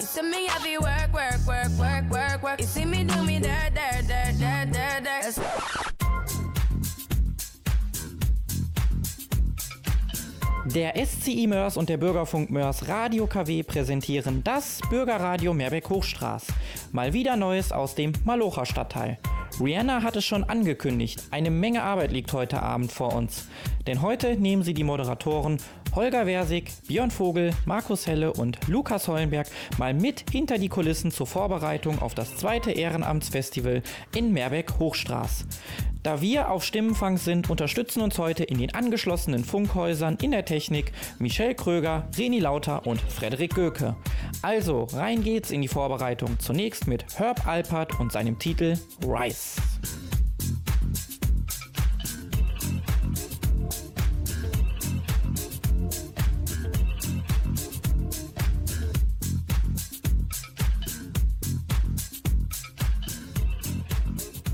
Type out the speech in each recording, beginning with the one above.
You see me have to work, work, work, work, work, work. You see me do me dirt, dirt, dirt, dirt, dirt, dirt. Der SCI Mörs und der Bürgerfunk Mörs Radio KW präsentieren das Bürgerradio Meerbeck-Hochstraß. Mal wieder Neues aus dem Malocher Stadtteil. Rihanna hat es schon angekündigt, eine Menge Arbeit liegt heute Abend vor uns. Denn heute nehmen sie die Moderatoren Holger Versig, Björn Vogel, Markus Helle und Lukas Hollenberg mal mit hinter die Kulissen zur Vorbereitung auf das zweite Ehrenamtsfestival in Meerbeck-Hochstraß. Da wir auf Stimmenfang sind, unterstützen uns heute in den angeschlossenen Funkhäusern in der Technik Michelle Kröger, Reni Lauter und Frederik Göke. Also, rein geht's in die Vorbereitung. Zunächst mit Herb Alpert und seinem Titel Rice.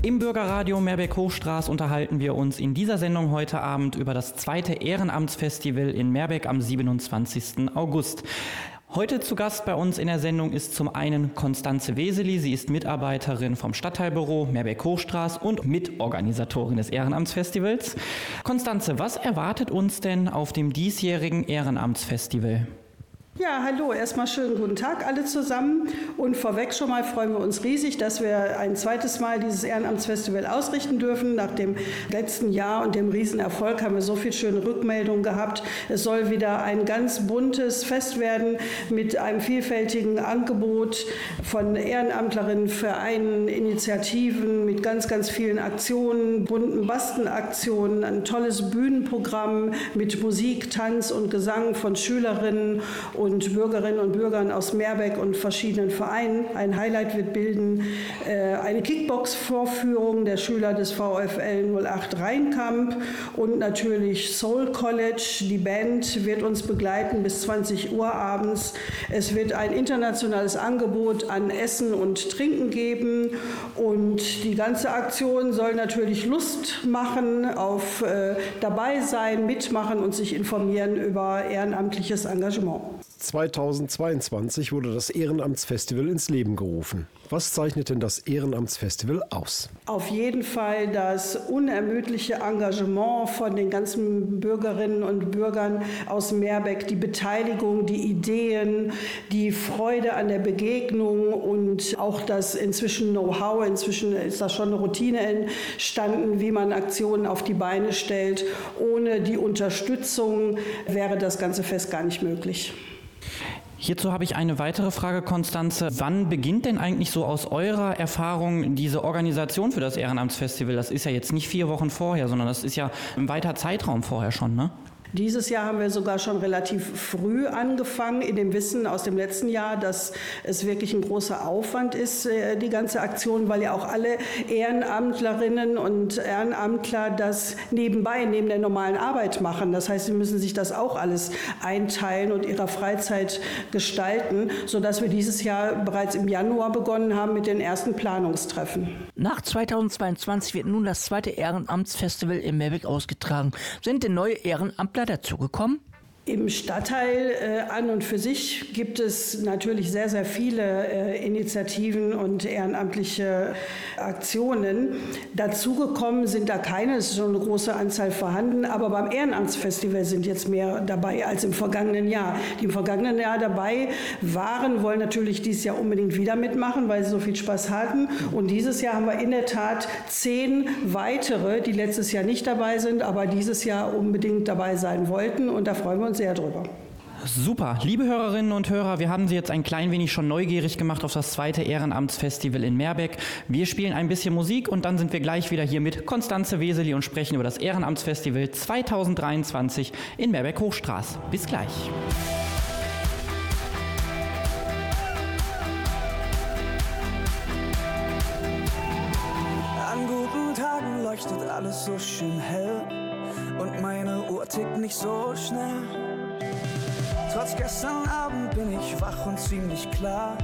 Im Bürgerradio Meerbeck-Hochstraß unterhalten wir uns in dieser Sendung heute Abend über das zweite Ehrenamtsfestival in Meerbeck am 27. August. Heute zu Gast bei uns in der Sendung ist zum einen Konstanze Weseli. Sie ist Mitarbeiterin vom Stadtteilbüro Meerbeck-Hochstraß und Mitorganisatorin des Ehrenamtsfestivals. Konstanze, was erwartet uns denn auf dem diesjährigen Ehrenamtsfestival? Ja, hallo, erstmal schönen guten Tag alle zusammen. Und vorweg schon mal freuen wir uns riesig, dass wir ein zweites Mal dieses Ehrenamtsfestival ausrichten dürfen. Nach dem letzten Jahr und dem Riesenerfolg haben wir so viel schöne Rückmeldungen gehabt. Es soll wieder ein ganz buntes Fest werden mit einem vielfältigen Angebot von Ehrenamtlerinnen, Vereinen, Initiativen, mit ganz, ganz vielen Aktionen, bunten Bastenaktionen, ein tolles Bühnenprogramm mit Musik, Tanz und Gesang von Schülerinnen und und Bürgerinnen und Bürgern aus Meerbeck und verschiedenen Vereinen. Ein Highlight wird bilden äh, eine Kickbox-Vorführung der Schüler des VfL 08 Rheinkamp und natürlich Soul College. Die Band wird uns begleiten bis 20 Uhr abends. Es wird ein internationales Angebot an Essen und Trinken geben und die ganze Aktion soll natürlich Lust machen auf äh, dabei sein, mitmachen und sich informieren über ehrenamtliches Engagement. 2022 wurde das Ehrenamtsfestival ins Leben gerufen. Was zeichnet denn das Ehrenamtsfestival aus? Auf jeden Fall das unermüdliche Engagement von den ganzen Bürgerinnen und Bürgern aus Meerbeck, die Beteiligung, die Ideen, die Freude an der Begegnung und auch das inzwischen Know-how, inzwischen ist das schon eine Routine entstanden, wie man Aktionen auf die Beine stellt. Ohne die Unterstützung wäre das ganze Fest gar nicht möglich. Hierzu habe ich eine weitere Frage, Konstanze. Wann beginnt denn eigentlich so aus eurer Erfahrung diese Organisation für das Ehrenamtsfestival? Das ist ja jetzt nicht vier Wochen vorher, sondern das ist ja ein weiter Zeitraum vorher schon, ne? Dieses Jahr haben wir sogar schon relativ früh angefangen, in dem Wissen aus dem letzten Jahr, dass es wirklich ein großer Aufwand ist, äh, die ganze Aktion, weil ja auch alle Ehrenamtlerinnen und Ehrenamtler das nebenbei, neben der normalen Arbeit machen. Das heißt, sie müssen sich das auch alles einteilen und ihrer Freizeit gestalten, sodass wir dieses Jahr bereits im Januar begonnen haben mit den ersten Planungstreffen. Nach 2022 wird nun das zweite Ehrenamtsfestival in Meerbeck ausgetragen. Sind denn neue Ehrenamtler dazugekommen? Im Stadtteil äh, an und für sich gibt es natürlich sehr, sehr viele äh, Initiativen und ehrenamtliche Aktionen. Dazugekommen sind da keine, es ist schon eine große Anzahl vorhanden, aber beim Ehrenamtsfestival sind jetzt mehr dabei als im vergangenen Jahr. Die im vergangenen Jahr dabei waren, wollen natürlich dieses Jahr unbedingt wieder mitmachen, weil sie so viel Spaß hatten. Und dieses Jahr haben wir in der Tat zehn weitere, die letztes Jahr nicht dabei sind, aber dieses Jahr unbedingt dabei sein wollten. Und da freuen wir uns sehr drüber. Super. Liebe Hörerinnen und Hörer, wir haben Sie jetzt ein klein wenig schon neugierig gemacht auf das zweite Ehrenamtsfestival in Meerbeck. Wir spielen ein bisschen Musik und dann sind wir gleich wieder hier mit Konstanze Weseli und sprechen über das Ehrenamtsfestival 2023 in Meerbeck Hochstraß. Bis gleich. An guten Tagen leuchtet alles so schön hell und meine Uhr tickt nicht so schnell. Trotz gestern Abend bin ich wach und ziemlich klar,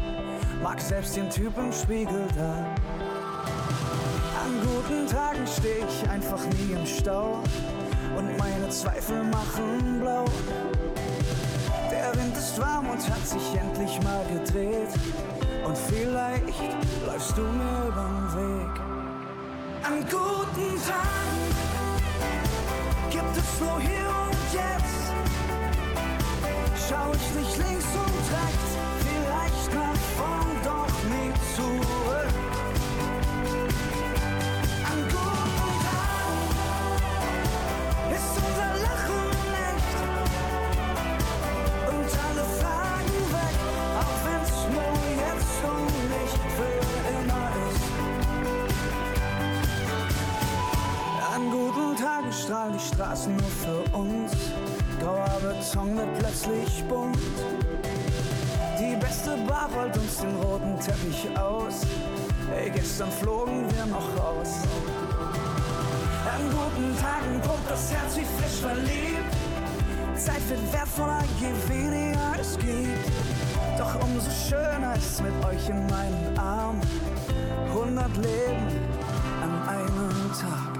mag selbst den Typ im Spiegel da. An guten Tagen steh ich einfach nie im Stau und meine Zweifel machen blau. Der Wind ist warm und hat sich endlich mal gedreht. Und vielleicht läufst du mir übern Weg. An guten Tagen gibt es nur hier und jetzt. Schau ich nicht links und rechts, gestern flogen wir noch raus. An guten Tagen pumpt das Herz wie frisch verliebt. Zeit wird wertvoller, je weniger es gibt. Doch umso schöner ist's mit euch in meinen Armen. 100 Leben an einem Tag.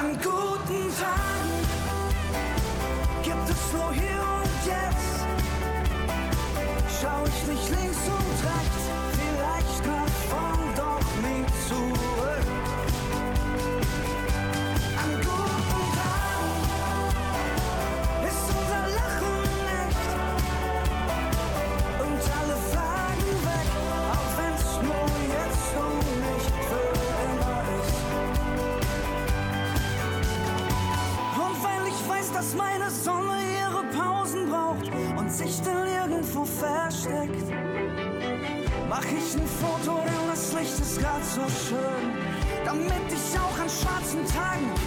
An guten Tagen gibt es nur hier und jetzt. Schau ich nicht links und rechts, sich dann irgendwo versteckt, mach ich ein Foto, denn das Licht ist grad so schön, damit ich auch an schwarzen Tagen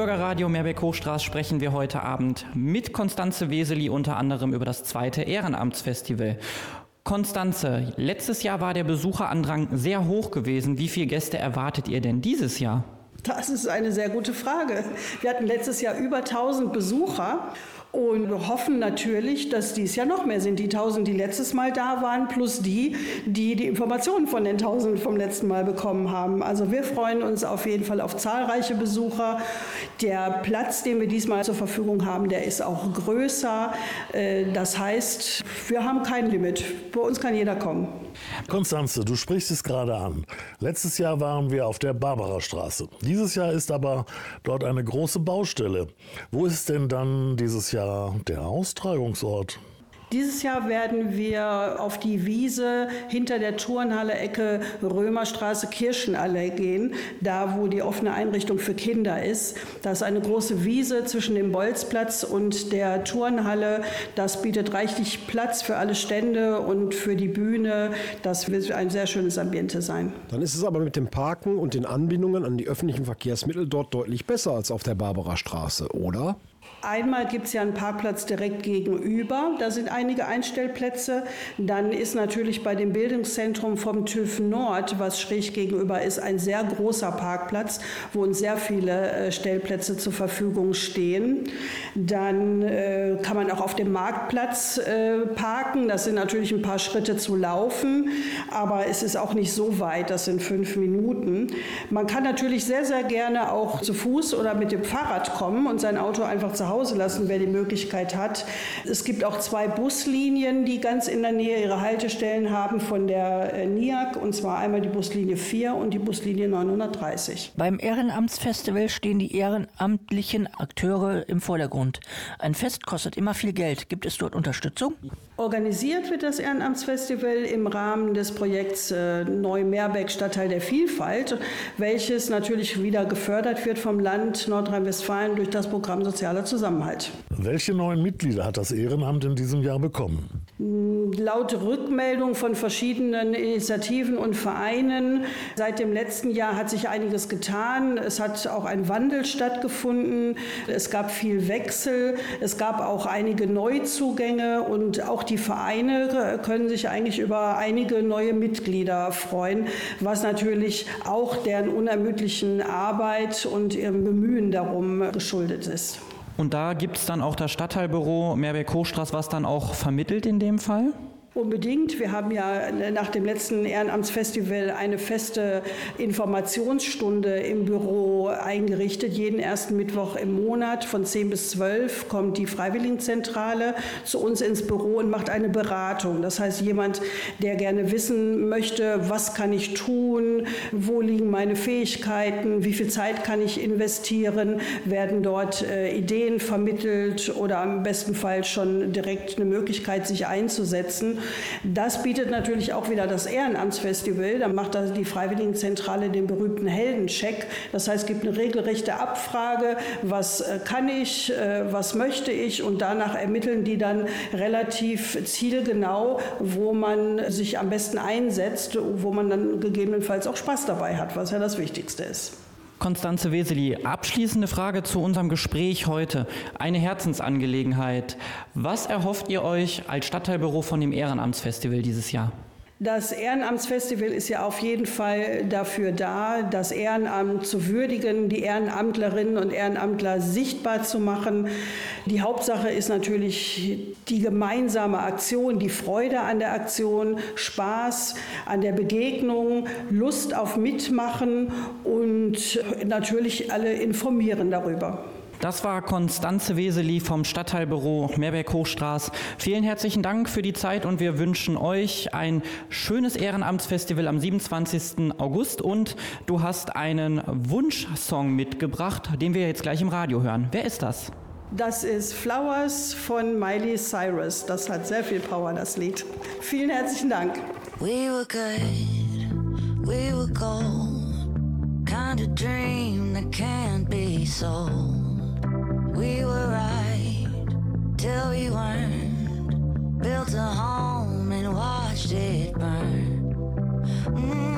Im Bürgerradio Meerbeck-Hochstraß sprechen wir heute Abend mit Konstanze Weseli unter anderem über das zweite Ehrenamtsfestival. Konstanze, letztes Jahr war der Besucherandrang sehr hoch gewesen. Wie viele Gäste erwartet ihr denn dieses Jahr? Das ist eine sehr gute Frage. Wir hatten letztes Jahr über 1000 Besucher und wir hoffen natürlich, dass dies Jahr noch mehr sind. Die 1000, die letztes Mal da waren, plus die, die die Informationen von den 1000 vom letzten Mal bekommen haben. Also wir freuen uns auf jeden Fall auf zahlreiche Besucher. Der Platz, den wir diesmal zur Verfügung haben, der ist auch größer. Äh, Das heißt, wir haben kein Limit. Bei uns kann jeder kommen. Konstanze, du sprichst es gerade an. Letztes Jahr waren wir auf der Barbarastraße. Dieses Jahr ist aber dort eine große Baustelle. Wo ist denn dann dieses Jahr der Austragungsort? Dieses Jahr werden wir auf die Wiese hinter der Turnhalle Ecke Römerstraße Kirchenallee gehen, da wo die offene Einrichtung für Kinder ist. Da ist eine große Wiese zwischen dem Bolzplatz und der Turnhalle. Das bietet reichlich Platz für alle Stände und für die Bühne. Das wird ein sehr schönes Ambiente sein. Dann ist es aber mit dem Parken und den Anbindungen an die öffentlichen Verkehrsmittel dort deutlich besser als auf der Barbarastraße, oder? Einmal gibt es ja einen Parkplatz direkt gegenüber, da sind einige Einstellplätze. Dann ist natürlich bei dem Bildungszentrum vom TÜV Nord, was schräg gegenüber ist, ein sehr großer Parkplatz, wo uns sehr viele äh, Stellplätze zur Verfügung stehen. Dann äh, kann man auch auf dem Marktplatz äh, parken. Das sind natürlich ein paar Schritte zu laufen, aber es ist auch nicht so weit, das sind fünf Minuten. Man kann natürlich sehr, sehr gerne auch zu Fuß oder mit dem Fahrrad kommen und sein Auto einfach zu Hause lassen, wer die Möglichkeit hat. Es gibt auch zwei Buslinien, die ganz in der Nähe ihre Haltestellen haben von der äh, NIAC, und zwar einmal die Buslinie 4 und die Buslinie 930. Beim Ehrenamtsfestival stehen die ehrenamtlichen Akteure im Vordergrund. Ein Fest kostet immer viel Geld. Gibt es dort Unterstützung? Organisiert wird das Ehrenamtsfestival im Rahmen des Projekts äh, Neu-Meerbeck Stadtteil der Vielfalt, welches natürlich wieder gefördert wird vom Land Nordrhein-Westfalen durch das Programm Sozialer Zusammenhalt. Welche neuen Mitglieder hat das Ehrenamt in diesem Jahr bekommen? Laut Rückmeldung von verschiedenen Initiativen und Vereinen seit dem letzten Jahr hat sich einiges getan. Es hat auch ein Wandel stattgefunden. Es gab viel Wechsel. Es gab auch einige Neuzugänge und auch die Vereine können sich eigentlich über einige neue Mitglieder freuen, was natürlich auch deren unermüdlichen Arbeit und ihrem Bemühen darum geschuldet ist. Und da gibt es dann auch das Stadtteilbüro Meerbeck-Hochstraß, was dann auch vermittelt in dem Fall? Unbedingt. Wir haben ja nach dem letzten Ehrenamtsfestival eine feste Informationsstunde im Büro eingerichtet. Jeden ersten Mittwoch im Monat von 10 bis 12 kommt die Freiwilligenzentrale zu uns ins Büro und macht eine Beratung. Das heißt, jemand, der gerne wissen möchte, was kann ich tun, wo liegen meine Fähigkeiten, wie viel Zeit kann ich investieren, werden dort äh, Ideen vermittelt oder am besten Fall schon direkt eine Möglichkeit, sich einzusetzen. Das bietet natürlich auch wieder das Ehrenamtsfestival. Da macht also die Freiwilligenzentrale den berühmten Heldencheck. Das heißt, es gibt eine regelrechte Abfrage, was äh, kann ich, äh, was möchte ich und danach ermitteln die dann relativ zielgenau, wo man sich am besten einsetzt, wo man dann gegebenenfalls auch Spaß dabei hat, was ja das Wichtigste ist. Konstanze Weseli, abschließende Frage zu unserem Gespräch heute. Eine Herzensangelegenheit. Was erhofft ihr euch als Stadtteilbüro von dem Ehrenamtsfestival dieses Jahr? Das Ehrenamtsfestival ist ja auf jeden Fall dafür da, das Ehrenamt zu würdigen, die Ehrenamtlerinnen und Ehrenamtler sichtbar zu machen. Die Hauptsache ist natürlich die gemeinsame Aktion, die Freude an der Aktion, Spaß an der Begegnung, Lust auf Mitmachen und natürlich alle informieren darüber. Das war Konstanze Weseli vom Stadtteilbüro Meerberg-Hochstraß. Vielen herzlichen Dank für die Zeit und wir wünschen euch ein schönes Ehrenamtsfestival am 27. August und du hast einen Wunschsong mitgebracht, den wir jetzt gleich im Radio hören. Wer ist das? Das ist Flowers von Miley Cyrus. Das hat sehr viel Power, das Lied. Vielen herzlichen Dank. We were good, we were gold, kind of dream that can't be sold. Mm-hmm.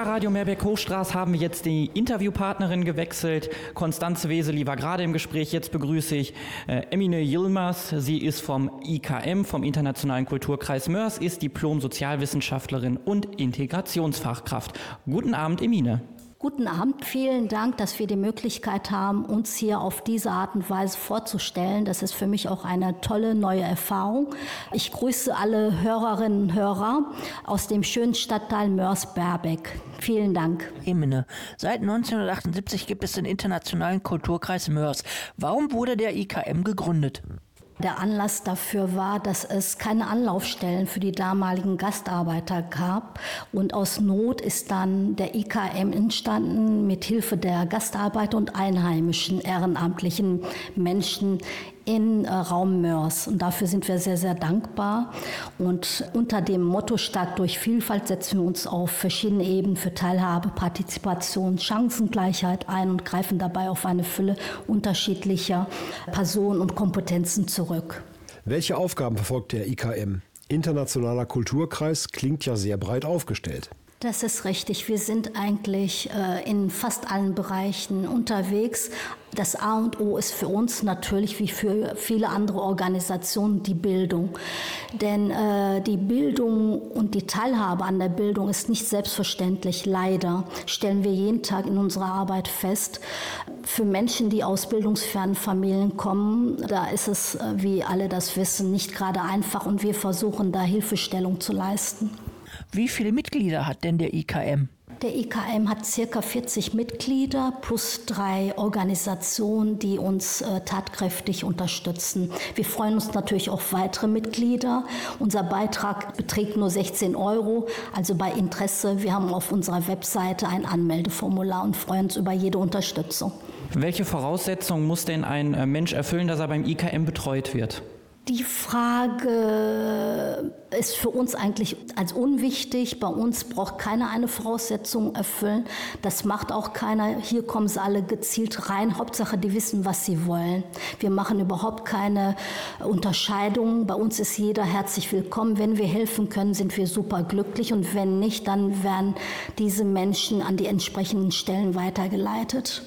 Bürgerradio Meerberg-Hochstraß haben wir jetzt die Interviewpartnerin gewechselt. Konstanze Weseli war gerade im Gespräch. Jetzt begrüße ich äh, Emine Yilmaz. Sie ist vom IKM, vom Internationalen Kulturkreis Mörs, ist Diplom-Sozialwissenschaftlerin und Integrationsfachkraft. Guten Abend, Emine. Guten Abend, vielen Dank, dass wir die Möglichkeit haben, uns hier auf diese Art und Weise vorzustellen. Das ist für mich auch eine tolle neue Erfahrung. Ich grüße alle Hörerinnen und Hörer aus dem schönen Stadtteil Mörs-Berbeck. Vielen Dank. Emine, seit 1978 gibt es den Internationalen Kulturkreis Mörs. Warum wurde der IKM gegründet? Der Anlass dafür war, dass es keine Anlaufstellen für die damaligen Gastarbeiter gab. Und aus Not ist dann der IKM entstanden mit Hilfe der Gastarbeiter und einheimischen ehrenamtlichen Menschen in äh, Raum Mörs. Und dafür sind wir sehr, sehr dankbar. Und unter dem Motto Stark durch Vielfalt setzen wir uns auf verschiedene Ebenen für Teilhabe, Partizipation, Chancengleichheit ein und greifen dabei auf eine Fülle unterschiedlicher Personen und Kompetenzen zurück. Welche Aufgaben verfolgt der IKM? Internationaler Kulturkreis klingt ja sehr breit aufgestellt. Das ist richtig. Wir sind eigentlich äh, in fast allen Bereichen unterwegs. Das A und O ist für uns natürlich wie für viele andere Organisationen die Bildung. Denn äh, die Bildung und die Teilhabe an der Bildung ist nicht selbstverständlich. Leider stellen wir jeden Tag in unserer Arbeit fest. Für Menschen, die aus bildungsfernen Familien kommen, da ist es, äh, wie alle das wissen, nicht gerade einfach und wir versuchen da Hilfestellung zu leisten. Wie viele Mitglieder hat denn der IKM? Der IKM hat circa 40 Mitglieder plus drei Organisationen, die uns äh, tatkräftig unterstützen. Wir freuen uns natürlich auf weitere Mitglieder. Unser Beitrag beträgt nur 16 Euro. Also bei Interesse, wir haben auf unserer Webseite ein Anmeldeformular und freuen uns über jede Unterstützung. Welche Voraussetzungen muss denn ein äh, Mensch erfüllen, dass er beim IKM betreut wird? Die Frage ist für uns eigentlich als unwichtig. Bei uns braucht keiner eine Voraussetzung erfüllen. Das macht auch keiner. Hier kommen sie alle gezielt rein. Hauptsache, die wissen, was sie wollen. Wir machen überhaupt keine Unterscheidung. Bei uns ist jeder herzlich willkommen. Wenn wir helfen können, sind wir super glücklich. Und wenn nicht, dann werden diese Menschen an die entsprechenden Stellen weitergeleitet.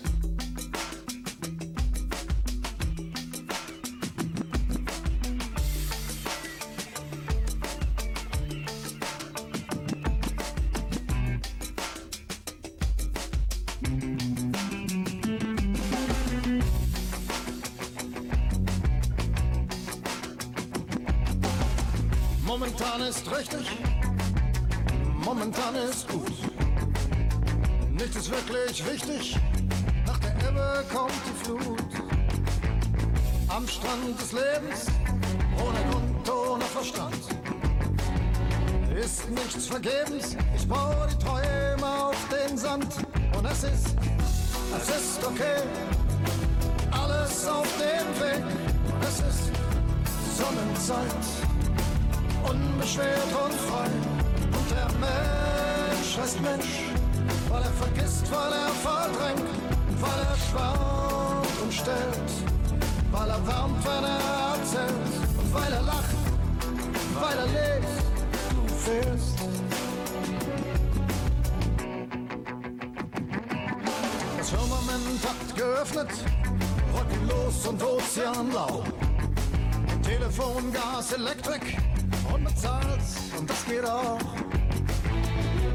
Geht auch.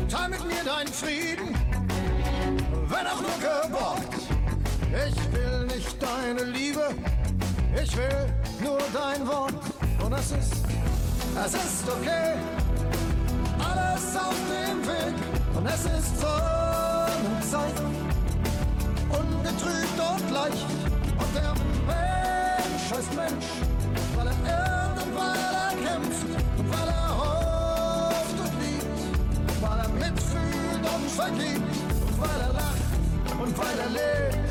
Teil mit mir deinen Frieden, wenn auch nur geborgt. Ich will nicht deine Liebe, ich will nur dein Wort. Und es ist, es ist okay, alles auf dem Weg. Und es ist Sonnenzeit, ungetrübt und leicht. Und der Mensch heißt Mensch, vergibt, und weil er lacht und weil er lebt.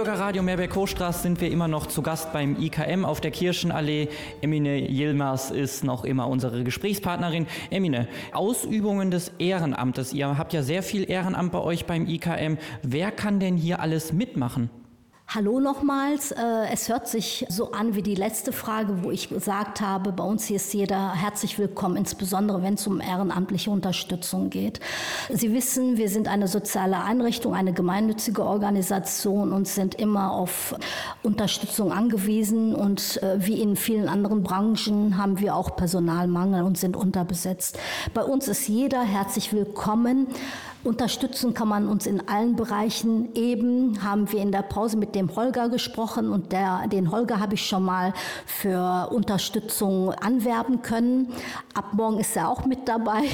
Bürgerradio Meerberg-Hochstraße sind wir immer noch zu Gast beim IKM auf der Kirchenallee. Emine Yilmaz ist noch immer unsere Gesprächspartnerin. Emine, Ausübungen des Ehrenamtes. Ihr habt ja sehr viel Ehrenamt bei euch beim IKM. Wer kann denn hier alles mitmachen? Hallo nochmals. Äh, Es hört sich so an wie die letzte Frage, wo ich gesagt habe, bei uns hier ist jeder herzlich willkommen, insbesondere wenn es um ehrenamtliche Unterstützung geht. Sie wissen, wir sind eine soziale Einrichtung, eine gemeinnützige Organisation und sind immer auf Unterstützung angewiesen. Und äh, wie in vielen anderen Branchen haben wir auch Personalmangel und sind unterbesetzt. Bei uns ist jeder herzlich willkommen. Unterstützen kann man uns in allen Bereichen. Eben haben wir in der Pause mit dem Holger gesprochen und der, den Holger habe ich schon mal für Unterstützung anwerben können. Ab morgen ist er auch mit dabei.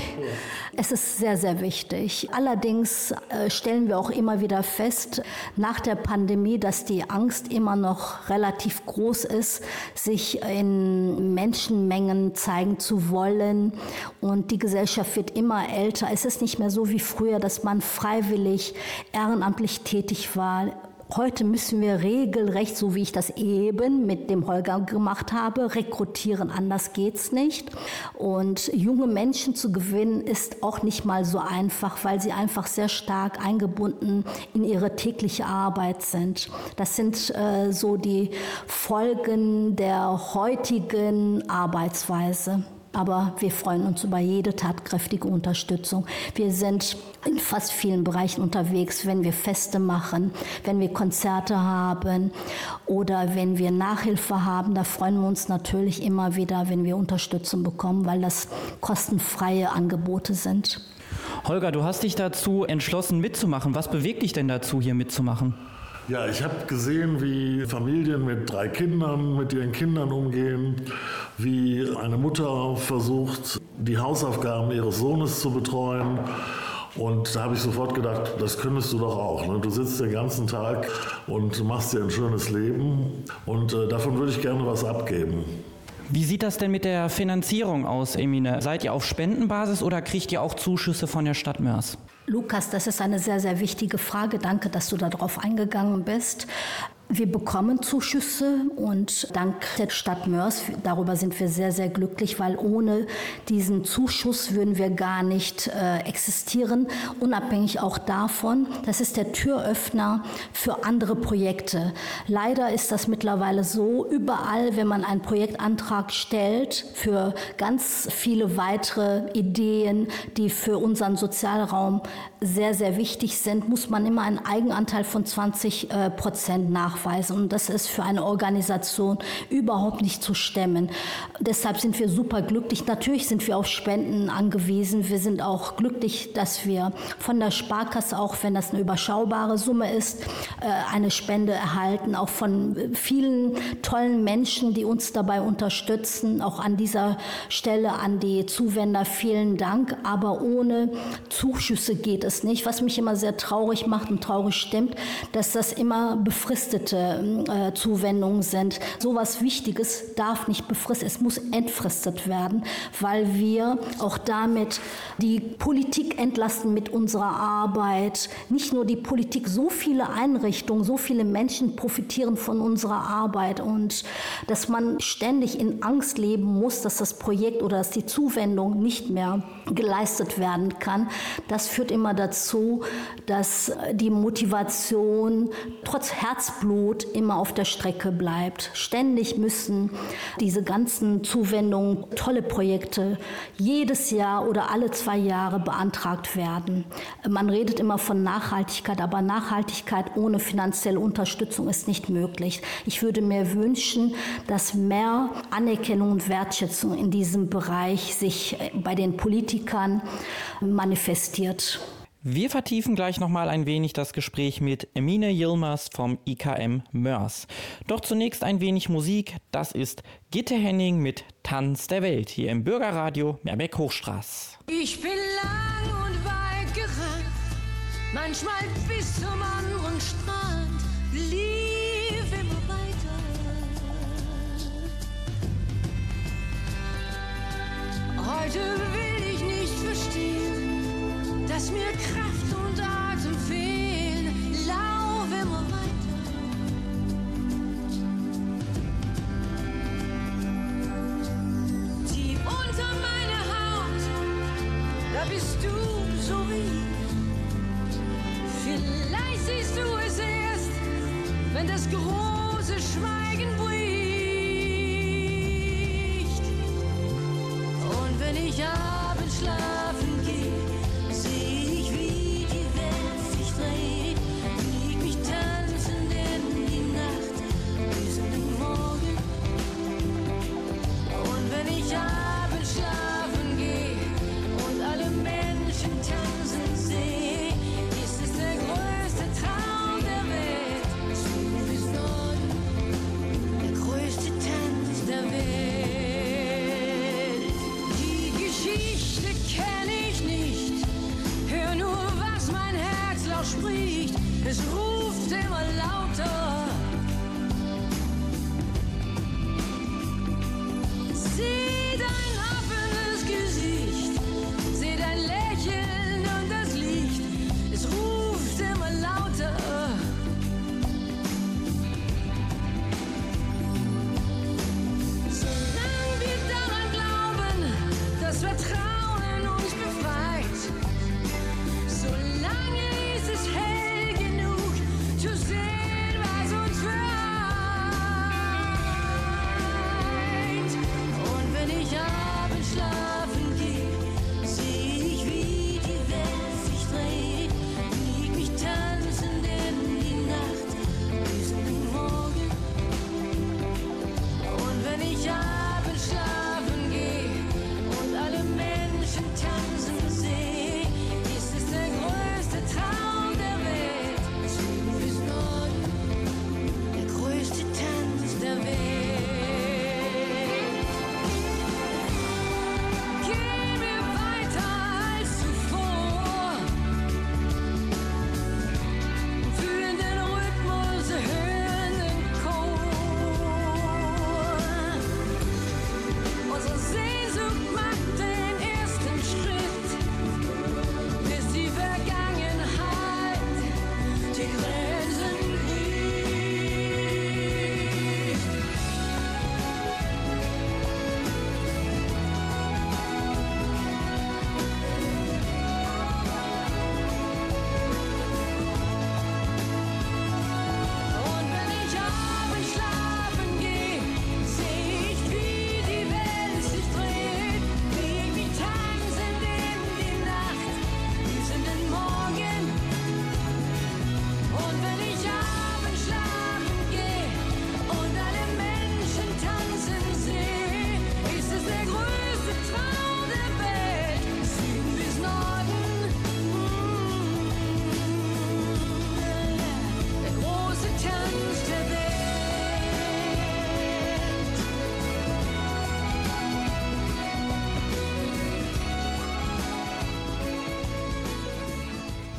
Es ist sehr, sehr wichtig. Allerdings äh, stellen wir auch immer wieder fest, nach der Pandemie, dass die Angst immer noch relativ groß ist, sich in Menschenmengen zeigen zu wollen. Und die Gesellschaft wird immer älter. Es ist nicht mehr so wie früher, dass man freiwillig ehrenamtlich tätig war. Heute müssen wir regelrecht, so wie ich das eben mit dem Holger gemacht habe, rekrutieren. Anders geht's nicht. Und junge Menschen zu gewinnen ist auch nicht mal so einfach, weil sie einfach sehr stark eingebunden in ihre tägliche Arbeit sind. Das sind äh, so die Folgen der heutigen Arbeitsweise. Aber wir freuen uns über jede tatkräftige Unterstützung. Wir sind in fast vielen Bereichen unterwegs, wenn wir Feste machen, wenn wir Konzerte haben oder wenn wir Nachhilfe haben. Da freuen wir uns natürlich immer wieder, wenn wir Unterstützung bekommen, weil das kostenfreie Angebote sind. Holger, du hast dich dazu entschlossen mitzumachen. Was bewegt dich denn dazu, hier mitzumachen? Ja, ich habe gesehen, wie Familien mit drei Kindern mit ihren Kindern umgehen, wie eine Mutter versucht, die Hausaufgaben ihres Sohnes zu betreuen. Und da habe ich sofort gedacht, das könntest du doch auch. Ne? Du sitzt den ganzen Tag und machst dir ein schönes Leben. Und äh, davon würde ich gerne was abgeben. Wie sieht das denn mit der Finanzierung aus, Emine? Seid ihr auf Spendenbasis oder kriegt ihr auch Zuschüsse von der Stadt Mörs? Lukas, das ist eine sehr, sehr wichtige Frage. Danke, dass du darauf eingegangen bist. Wir bekommen Zuschüsse und dank der Stadt Mörs, darüber sind wir sehr, sehr glücklich, weil ohne diesen Zuschuss würden wir gar nicht äh, existieren. Unabhängig auch davon, das ist der Türöffner für andere Projekte. Leider ist das mittlerweile so, überall, wenn man einen Projektantrag stellt für ganz viele weitere Ideen, die für unseren Sozialraum sehr, sehr wichtig sind, muss man immer einen Eigenanteil von 20 äh, Prozent nachweisen. Und das ist für eine Organisation überhaupt nicht zu stemmen. Deshalb sind wir super glücklich. Natürlich sind wir auf Spenden angewiesen. Wir sind auch glücklich, dass wir von der Sparkasse, auch wenn das eine überschaubare Summe ist, äh, eine Spende erhalten. Auch von vielen tollen Menschen, die uns dabei unterstützen. Auch an dieser Stelle an die Zuwender vielen Dank. Aber ohne Zuschüsse geht es nicht. Was mich immer sehr traurig macht und traurig stimmt, dass das immer befristet befristete äh, Zuwendungen sind. Sowas Wichtiges darf nicht befristet, es muss entfristet werden, weil wir auch damit die Politik entlasten mit unserer Arbeit. Nicht nur die Politik, so viele Einrichtungen, so viele Menschen profitieren von unserer Arbeit und dass man ständig in Angst leben muss, dass das Projekt oder dass die Zuwendung nicht mehr geleistet werden kann. Das führt immer dazu, dass die Motivation trotz Herzblut immer auf der Strecke bleibt. Ständig müssen diese ganzen Zuwendungen, tolle Projekte jedes Jahr oder alle zwei Jahre beantragt werden. Man redet immer von Nachhaltigkeit, aber Nachhaltigkeit ohne finanzielle Unterstützung ist nicht möglich. Ich würde mir wünschen, dass mehr Anerkennung und Wertschätzung in diesem Bereich sich bei den Politikern manifestiert. Wir vertiefen gleich nochmal ein wenig das Gespräch mit Emine Yilmaz vom IKM Mörs. Doch zunächst ein wenig Musik. Das ist Gitte Henning mit Tanz der Welt hier im Bürgerradio Meerbeck-Hochstraß. Ich bin lang und weit gerannt, manchmal bis zum anderen Strand, lief immer weiter. Heute will du so wie. Vielleicht siehst du es erst, wenn das große Schweigen bricht. Und wenn ich abends schlafen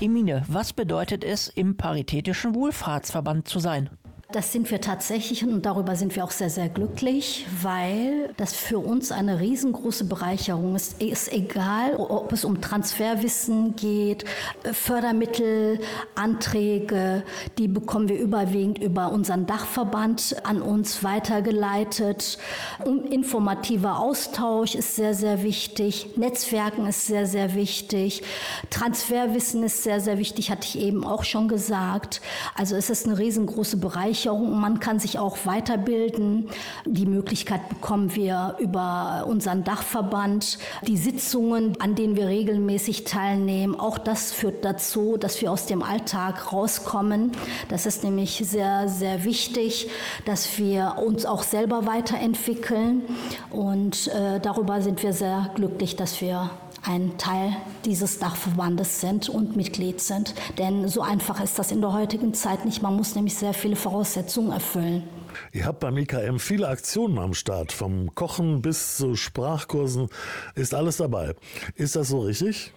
Emine, was bedeutet es, im Paritätischen Wohlfahrtsverband zu sein? Das sind wir tatsächlich und darüber sind wir auch sehr, sehr glücklich, weil das für uns eine riesengroße Bereicherung ist. Es ist egal, ob es um Transferwissen geht, Fördermittel, Anträge, die bekommen wir überwiegend über unseren Dachverband an uns weitergeleitet. Informativer Austausch ist sehr, sehr wichtig. Netzwerken ist sehr, sehr wichtig. Transferwissen ist sehr, sehr wichtig, hatte ich eben auch schon gesagt. Also es ist eine riesengroße Bereicherung. Man kann sich auch weiterbilden. Die Möglichkeit bekommen wir über unseren Dachverband. Die Sitzungen, an denen wir regelmäßig teilnehmen, auch das führt dazu, dass wir aus dem Alltag rauskommen. Das ist nämlich sehr, sehr wichtig, dass wir uns auch selber weiterentwickeln. Und äh, darüber sind wir sehr glücklich, dass wir ein Teil dieses Dachverbandes sind und Mitglied sind. Denn so einfach ist das in der heutigen Zeit nicht. Man muss nämlich sehr viele Voraussetzungen erfüllen. Ihr habt beim IKM viele Aktionen am Start. Vom Kochen bis zu Sprachkursen ist alles dabei. Ist das so richtig?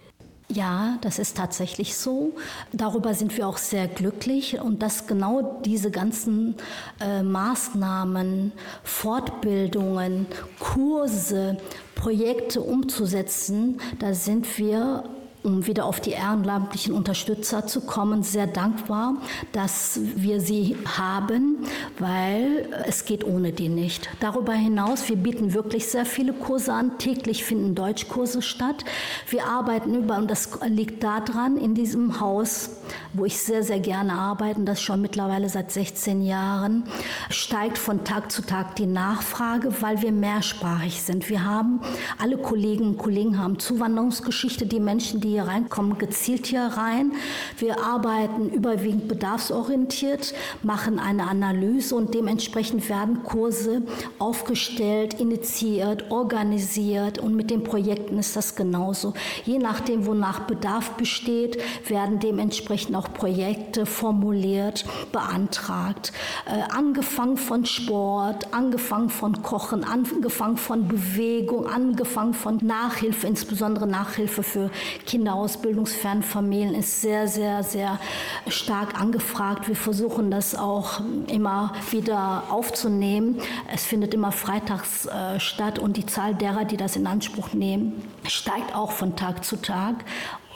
Ja, das ist tatsächlich so. Darüber sind wir auch sehr glücklich und dass genau diese ganzen äh, Maßnahmen, Fortbildungen, Kurse, Projekte umzusetzen, da sind wir um wieder auf die ehrenamtlichen Unterstützer zu kommen, sehr dankbar, dass wir sie haben, weil es geht ohne die nicht. Darüber hinaus, wir bieten wirklich sehr viele Kurse an. Täglich finden Deutschkurse statt. Wir arbeiten über, und das liegt daran, in diesem Haus, wo ich sehr, sehr gerne arbeite, das schon mittlerweile seit 16 Jahren, steigt von Tag zu Tag die Nachfrage, weil wir mehrsprachig sind. Wir haben, alle Kolleginnen und Kollegen haben Zuwanderungsgeschichte, die Menschen, die hier reinkommen, gezielt hier rein. Wir arbeiten überwiegend bedarfsorientiert, machen eine Analyse und dementsprechend werden Kurse aufgestellt, initiiert, organisiert und mit den Projekten ist das genauso. Je nachdem, wonach Bedarf besteht, werden dementsprechend auch Projekte formuliert, beantragt. Äh, angefangen von Sport, angefangen von Kochen, angefangen von Bewegung, angefangen von Nachhilfe, insbesondere Nachhilfe für Kinder ausbildungsfernen Familien ist sehr, sehr, sehr stark angefragt. Wir versuchen das auch immer wieder aufzunehmen. Es findet immer freitags äh, statt und die Zahl derer, die das in Anspruch nehmen, steigt auch von Tag zu Tag.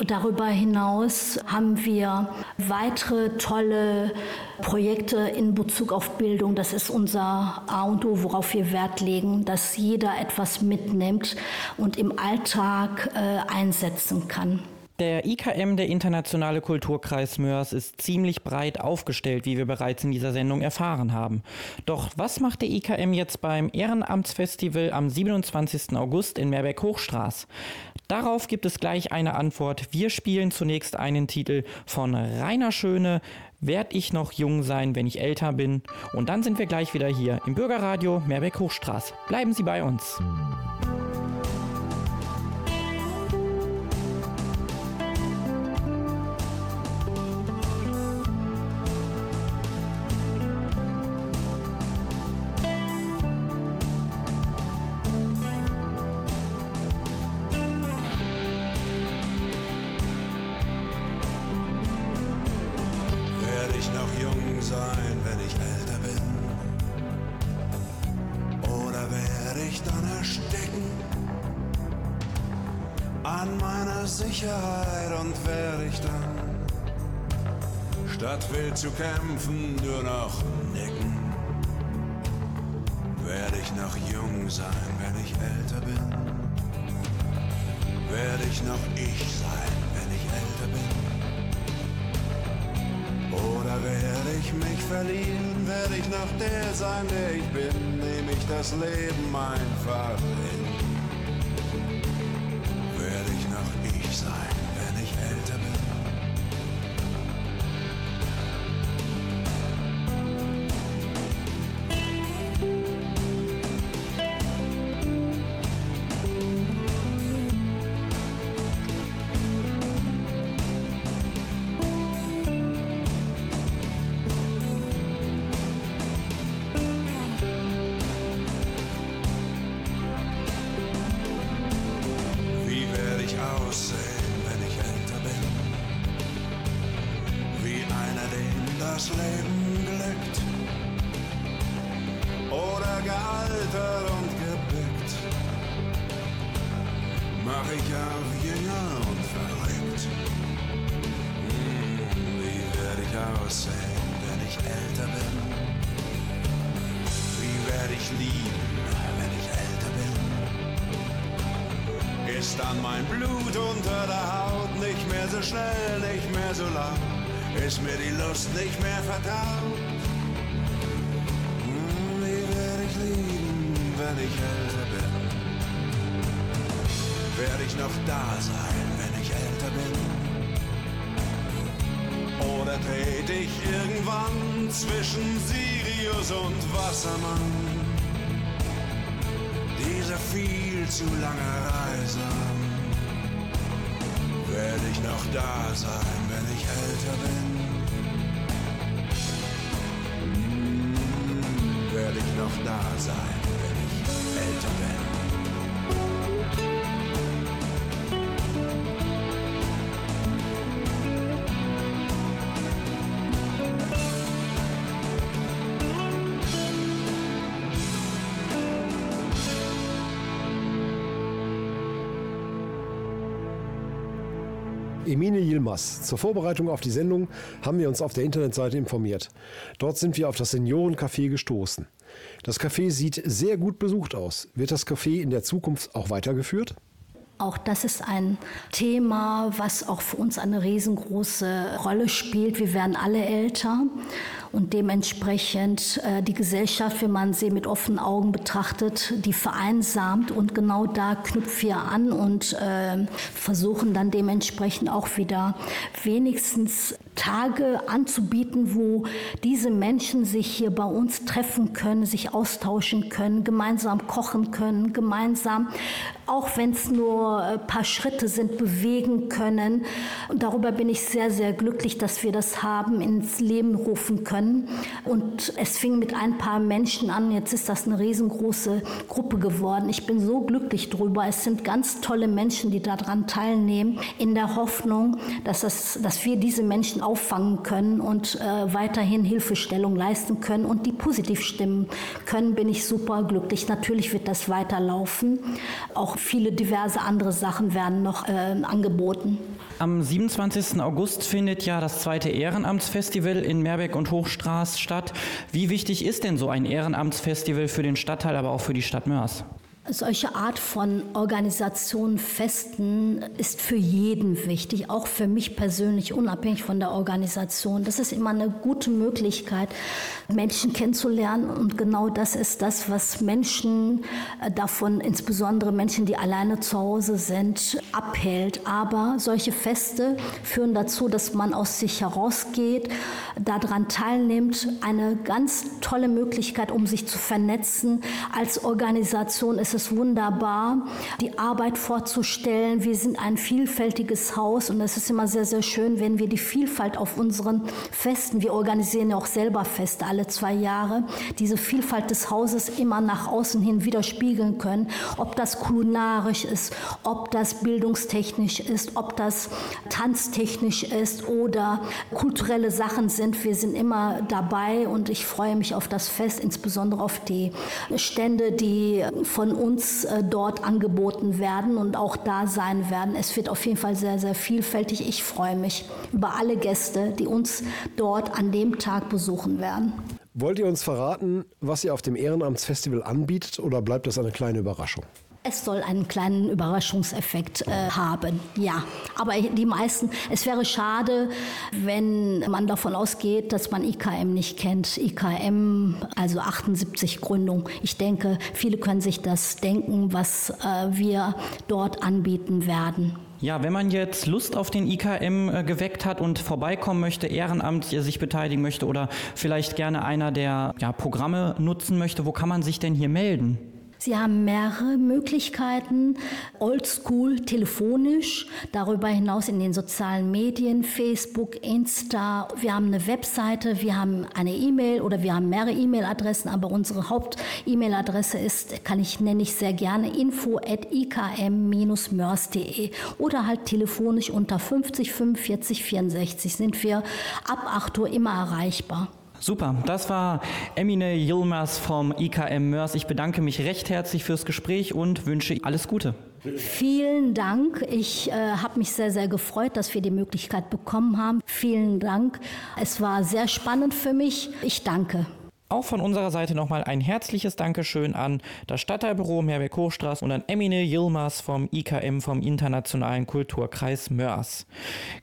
Darüber hinaus haben wir weitere tolle Projekte in Bezug auf Bildung. Das ist unser A und O, worauf wir Wert legen, dass jeder etwas mitnimmt und im Alltag äh, einsetzen kann. Der IKM, der Internationale Kulturkreis Mörs, ist ziemlich breit aufgestellt, wie wir bereits in dieser Sendung erfahren haben. Doch was macht der IKM jetzt beim Ehrenamtsfestival am 27. August in Meerbeck-Hochstraß? Darauf gibt es gleich eine Antwort. Wir spielen zunächst einen Titel von Rainer Schöne, Werd ich noch jung sein, wenn ich älter bin? Und dann sind wir gleich wieder hier im Bürgerradio Meerbeck-Hochstraß. Bleiben Sie bei uns. Zu kämpfen nur noch nicken? Werde ich noch jung sein, wenn ich älter bin? Werde ich noch ich sein, wenn ich älter bin? Oder werde ich mich verlieren, werde ich noch der sein, der ich bin, nehme ich das Leben einfach hin. Aussehen, wenn ich älter bin? Wie einer, dem das Leben glückt. gealtert und gebückt. Mach ich auch jünger und verrückt. Hm, wie werde ich aussehen, wenn ich älter bin? Wie werde ich lieben, Ist dann mein Blut unter der Haut nicht mehr so schnell, nicht mehr so laut? Ist mir die Lust nicht mehr vertraut? Hm, Wie werde ich lieben, wenn ich älter bin? Werde ich noch da sein, wenn ich älter bin? Oder trete ich irgendwann zwischen Sirius und Wassermann? Diese viel zu lange Reise. Werde ich noch da sein, wenn ich älter bin? Hm, Werde ich noch da sein, Yilmaz. Zur Vorbereitung auf die Sendung haben wir uns auf der Internetseite informiert. Dort sind wir auf das Seniorencafé gestoßen. Das Café sieht sehr gut besucht aus. Wird das Café in der Zukunft auch weitergeführt? Auch das ist ein Thema, was auch für uns eine riesengroße Rolle spielt. Wir werden alle älter und dementsprechend äh, die Gesellschaft, wenn man sie mit offenen Augen betrachtet, die vereinsamt und genau da knüpfen wir an und äh, versuchen dann dementsprechend auch wieder wenigstens Tage anzubieten, wo diese Menschen sich hier bei uns treffen können, sich austauschen können, gemeinsam kochen können, gemeinsam, auch wenn es nur ein paar Schritte sind, bewegen können. Und darüber bin ich sehr, sehr glücklich, dass wir das haben, ins Leben rufen können. Und es fing mit ein paar Menschen an, jetzt ist das eine riesengroße Gruppe geworden. Ich bin so glücklich drüber. Es sind ganz tolle Menschen, die daran teilnehmen, in der Hoffnung, dass, das, dass wir diese Menschen auffangen können und äh, weiterhin Hilfestellung leisten können und die positiv stimmen können, bin ich super glücklich. Natürlich wird das weiterlaufen. Auch viele diverse andere Sachen werden noch äh, angeboten. Am 27. August findet ja das zweite Ehrenamtsfestival in Meerbeck und Hochstraß statt. Wie wichtig ist denn so ein Ehrenamtsfestival für den Stadtteil, aber auch für die Stadt Mörs? Solche Art von Organisation, Festen ist für jeden wichtig, auch für mich persönlich, unabhängig von der Organisation. Das ist immer eine gute Möglichkeit, Menschen kennenzulernen. Und genau das ist das, was Menschen äh, davon, insbesondere Menschen, die alleine zu Hause sind, abhält. Aber solche Feste führen dazu, dass man aus sich herausgeht, daran teilnimmt. Eine ganz tolle Möglichkeit, um sich zu vernetzen. Als Organisation ist es wunderbar, die Arbeit vorzustellen. Wir sind ein vielfältiges Haus und es ist immer sehr, sehr schön, wenn wir die Vielfalt auf unseren Festen, wir organisieren ja auch selber Feste alle zwei Jahre, diese Vielfalt des Hauses immer nach außen hin widerspiegeln können. Ob das kulinarisch ist, ob das bildungstechnisch ist, ob das tanztechnisch ist oder kulturelle Sachen sind. Wir sind immer dabei und ich freue mich auf das Fest, insbesondere auf die Stände, die von uns äh, dort angeboten werden und auch da sein werden. Es wird auf jeden Fall sehr, sehr vielfältig. Ich freue mich über alle Gäste, die uns dort an dem Tag besuchen werden. Wollt ihr uns verraten, was ihr auf dem Ehrenamtsfestival anbietet oder bleibt das eine kleine Überraschung? Es soll einen kleinen Überraschungseffekt äh, haben, ja. Aber die meisten, es wäre schade, wenn man davon ausgeht, dass man IKM nicht kennt. IKM, also 78 Gründung. Ich denke, viele können sich das denken, was äh, wir dort anbieten werden. Ja, wenn man jetzt Lust auf den IKM äh, geweckt hat und vorbeikommen möchte, Ehrenamt sich beteiligen möchte oder vielleicht gerne einer der ja, Programme nutzen möchte, wo kann man sich denn hier melden? Sie haben mehrere Möglichkeiten, oldschool, telefonisch, darüber hinaus in den sozialen Medien, Facebook, Insta. Wir haben eine Webseite, wir haben eine E-Mail oder wir haben mehrere E-Mail-Adressen, aber unsere Haupt-E-Mail-Adresse ist, kann ich, nenne ich sehr gerne, info at ikm-mörs.de oder halt telefonisch unter 50 45 64 sind wir ab 8 Uhr immer erreichbar. Super, das war Emine Yilmaz vom IKM Mörs. Ich bedanke mich recht herzlich fürs Gespräch und wünsche alles Gute. Vielen Dank. Ich äh, habe mich sehr, sehr gefreut, dass wir die Möglichkeit bekommen haben. Vielen Dank. Es war sehr spannend für mich. Ich danke. Auch von unserer Seite nochmal ein herzliches Dankeschön an das Stadtteilbüro Mehrbeck-Hochstraße und an Emine Yilmaz vom IKM vom Internationalen Kulturkreis Mörs.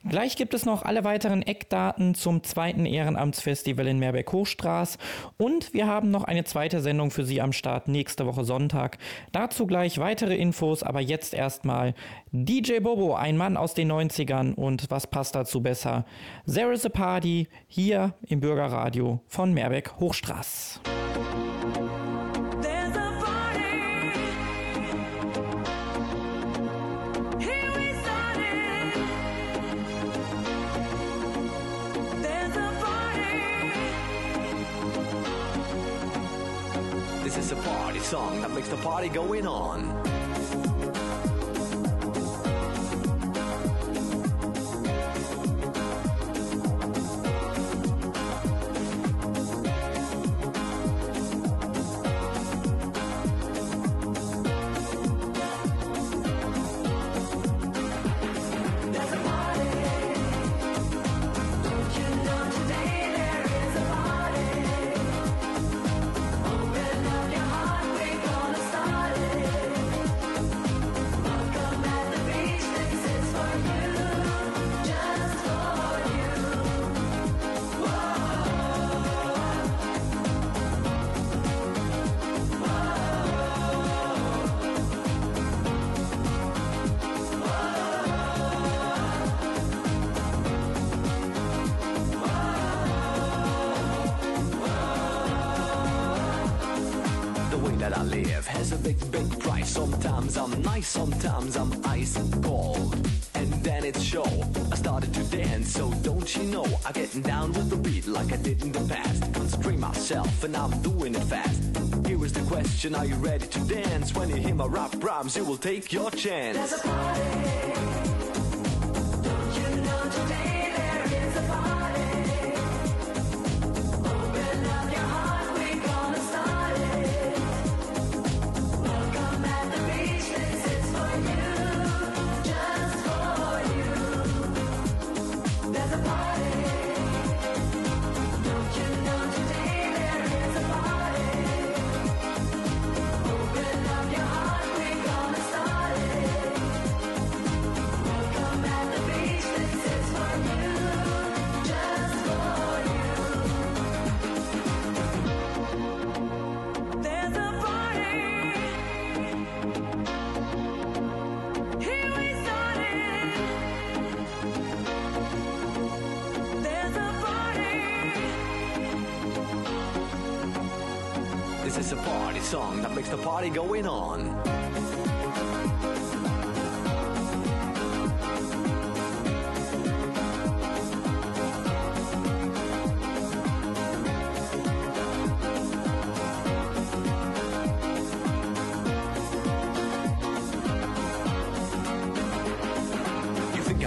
Gleich gibt es noch alle weiteren Eckdaten zum zweiten Ehrenamtsfestival in Mehrbeck-Hochstraße und wir haben noch eine zweite Sendung für Sie am Start nächste Woche Sonntag. Dazu gleich weitere Infos, aber jetzt erstmal DJ Bobo, ein Mann aus den 90ern und was passt dazu besser? There is a Party hier im Bürgerradio von Mehrbeck-Hochstraße. There's a party. Here we started. There's a party. This is a party song that makes the party going on. Has a big, big price. Sometimes I'm nice, sometimes I'm ice and cold. And then it's show. I started to dance, so don't you know? I'm getting down with the beat like I did in the past. Constrain myself, and I'm doing it fast. Here is the question: Are you ready to dance? When you hear my rap rhymes, you will take your chance. There's a party.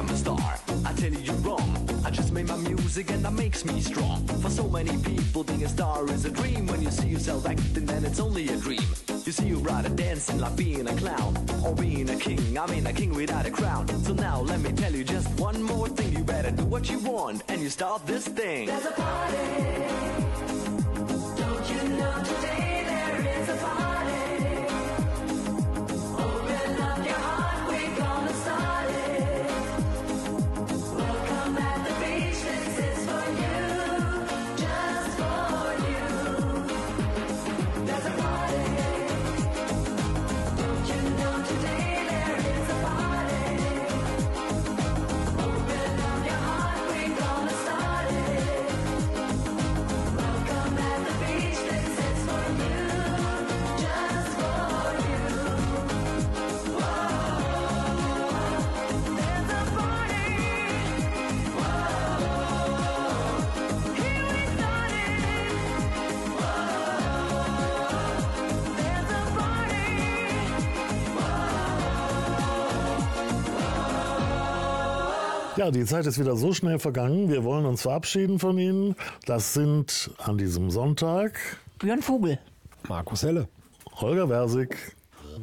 I'm a star? I tell you you're wrong. I just made my music and that makes me strong. For so many people, being a star is a dream. When you see yourself acting, then it's only a dream. You see, you'd rather dancing like being a clown or being a king. I mean, a king without a crown. So now let me tell you just one more thing. You better do what you want and you start this thing. There's a party. Don't you know today Ja, die Zeit ist wieder so schnell vergangen. Wir wollen uns verabschieden von Ihnen. Das sind an diesem Sonntag Björn Vogel. Markus Helle. Holger Versig.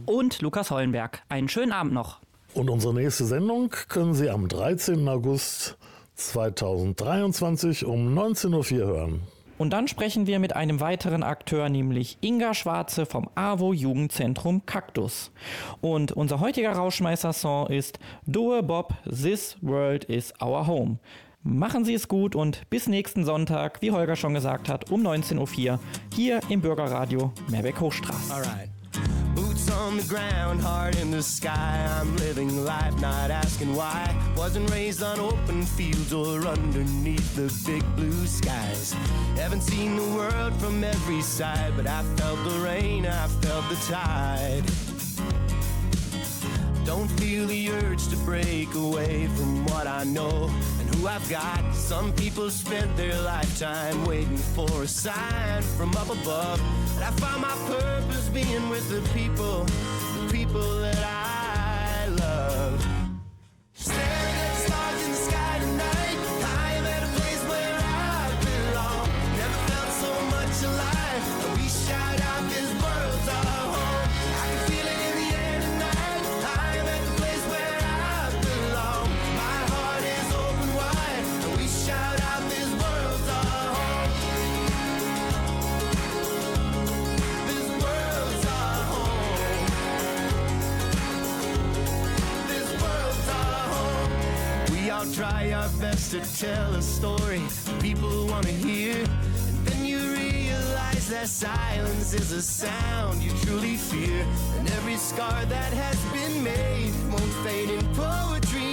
Und Lukas Hollenberg. Einen schönen Abend noch. Und unsere nächste Sendung können Sie am 13. August 2023 um 19.04 Uhr hören. Und dann sprechen wir mit einem weiteren Akteur, nämlich Inga Schwarze vom AWO Jugendzentrum Kaktus. Und unser heutiger Rauschmeister-Song ist Doe Bob, This World is Our Home. Machen Sie es gut und bis nächsten Sonntag, wie Holger schon gesagt hat, um 19.04 Uhr hier im Bürgerradio Mehrbeck-Hochstraße. Alright. On the ground, heart in the sky. I'm living life, not asking why. Wasn't raised on open fields or underneath the big blue skies. Haven't seen the world from every side, but I felt the rain, I felt the tide. Don't feel the urge to break away from what I know I've got. Some people spent their lifetime waiting for a sign from up above. But I found my purpose being with the people, the people that I to tell a story people want to hear. And then you realize that silence is a sound you truly fear. And every scar that has been made won't fade in poetry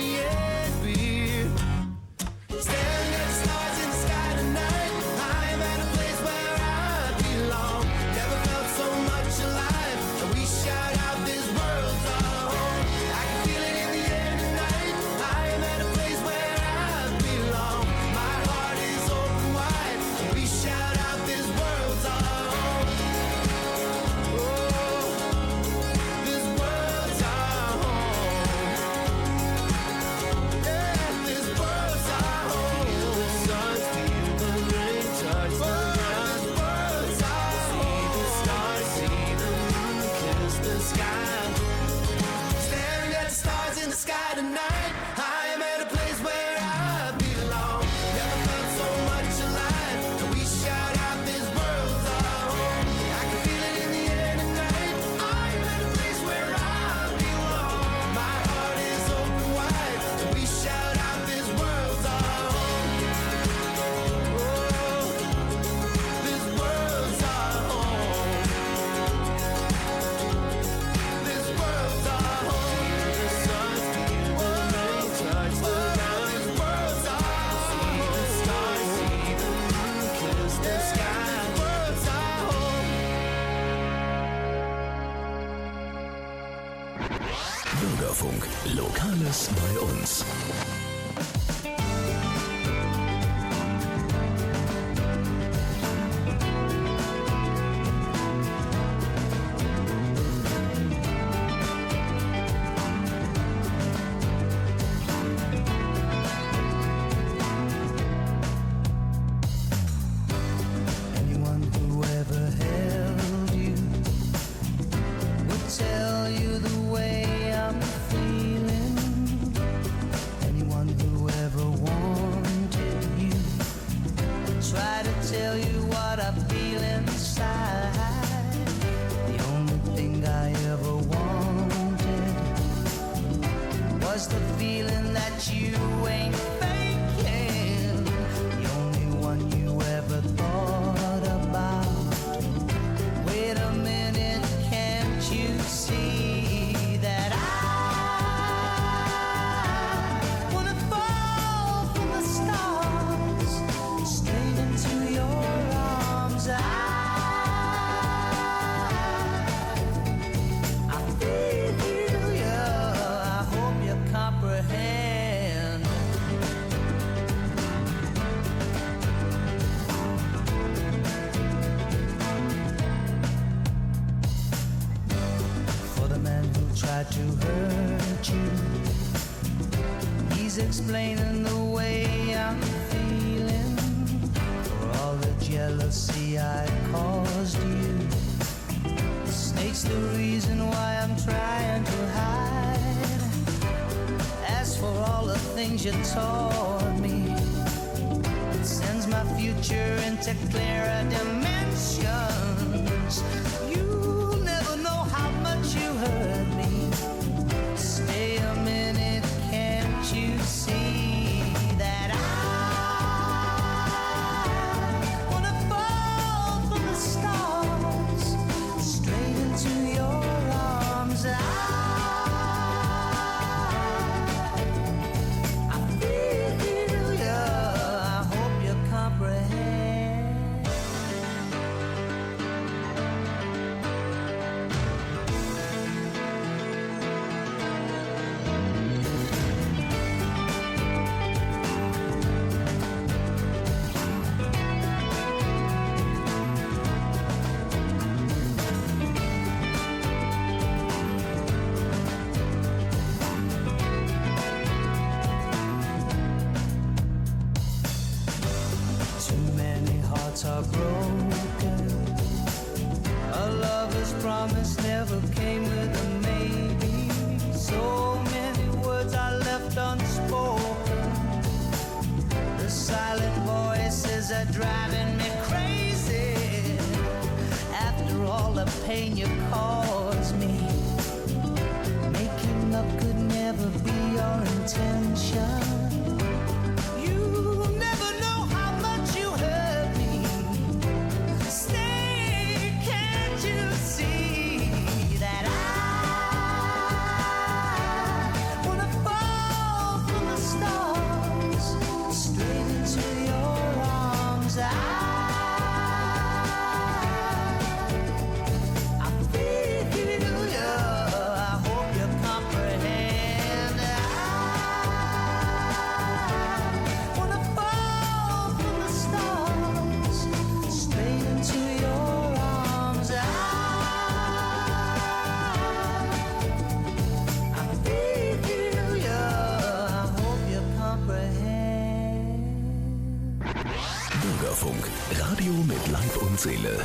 Bürgerfunk, Radio mit Leib und Seele.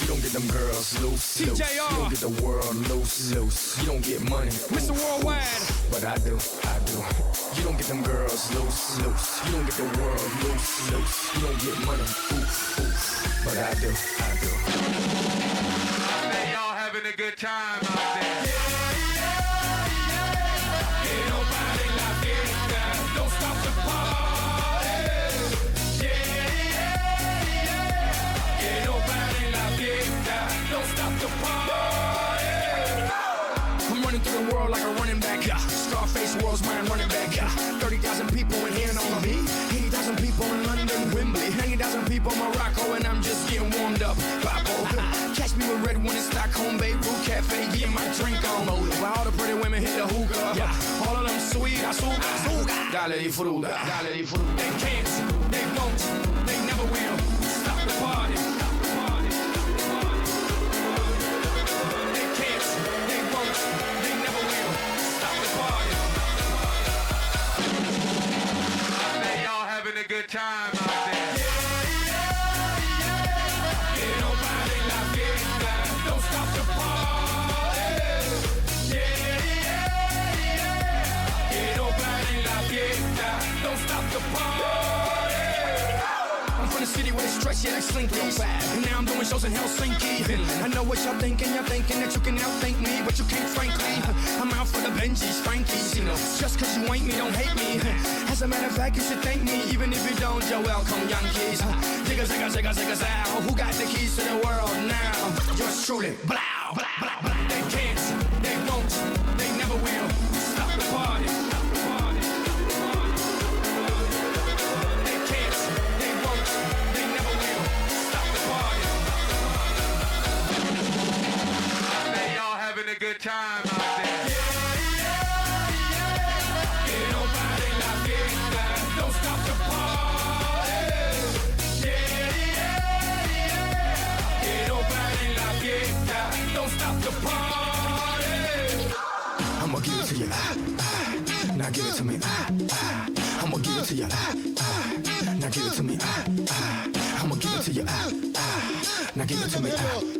You don't get them girls loose, loose. You don't get the world loose, loose. You don't get money, Mr. Worldwide. But I do, I do. You don't get them girls loose, loose. You don't get the world loose, loose. You don't get money, oof, oof. But I do, I do. y'all having a good time out 90,000 people in Morocco, and I'm just getting warmed up. Papo. Catch me with red one in Stockholm, Beirut Cafe, getting my drink on. While all the pretty women hit the hookah. Yeah. All of them sweet, azúcar, azúcar. Dale di fruta, dale di fruta. They can't, they won't, they never will. Stop the party. They can't, they won't, they never will. Stop the party. Man, y'all having a good time out there. City where they stretch, yeah, like Slinky. And now I'm doing shows in Helsinki. I know what y'all thinking, y'all thinking that you can outthink me, but you can't, frankly. I'm out for the Benjis, Frankies, you know. Just cause you ain't me, don't hate me. As a matter of fact, you should thank me, even if you don't, you're welcome, Yankees. Zigga, zigga, zigga, zigga, zow. Who got the keys to the world now? Yours truly, blow, blow, blow, blow. They can't, they won't, they never will. time out there. Yeah, yeah, yeah. Que no pare la. Don't stop the party. Yeah, yeah, yeah. Que no pare la. Don't stop the party. I'ma give it to you. Now give it to me. I'ma give it to you. Now give it to me. I'ma give it to you. Now give it to me.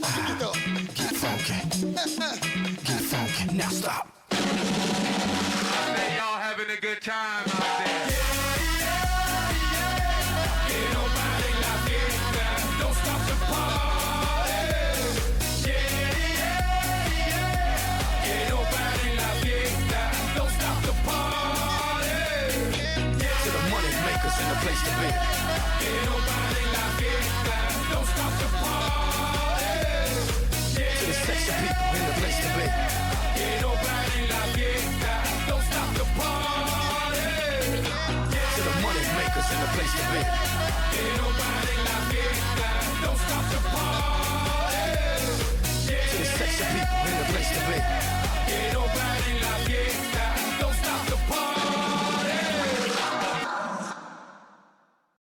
the place to be. Nobody. Don't stop the party. The sexy people in the place to be. Ain't nobody like fiesta. Don't stop the party.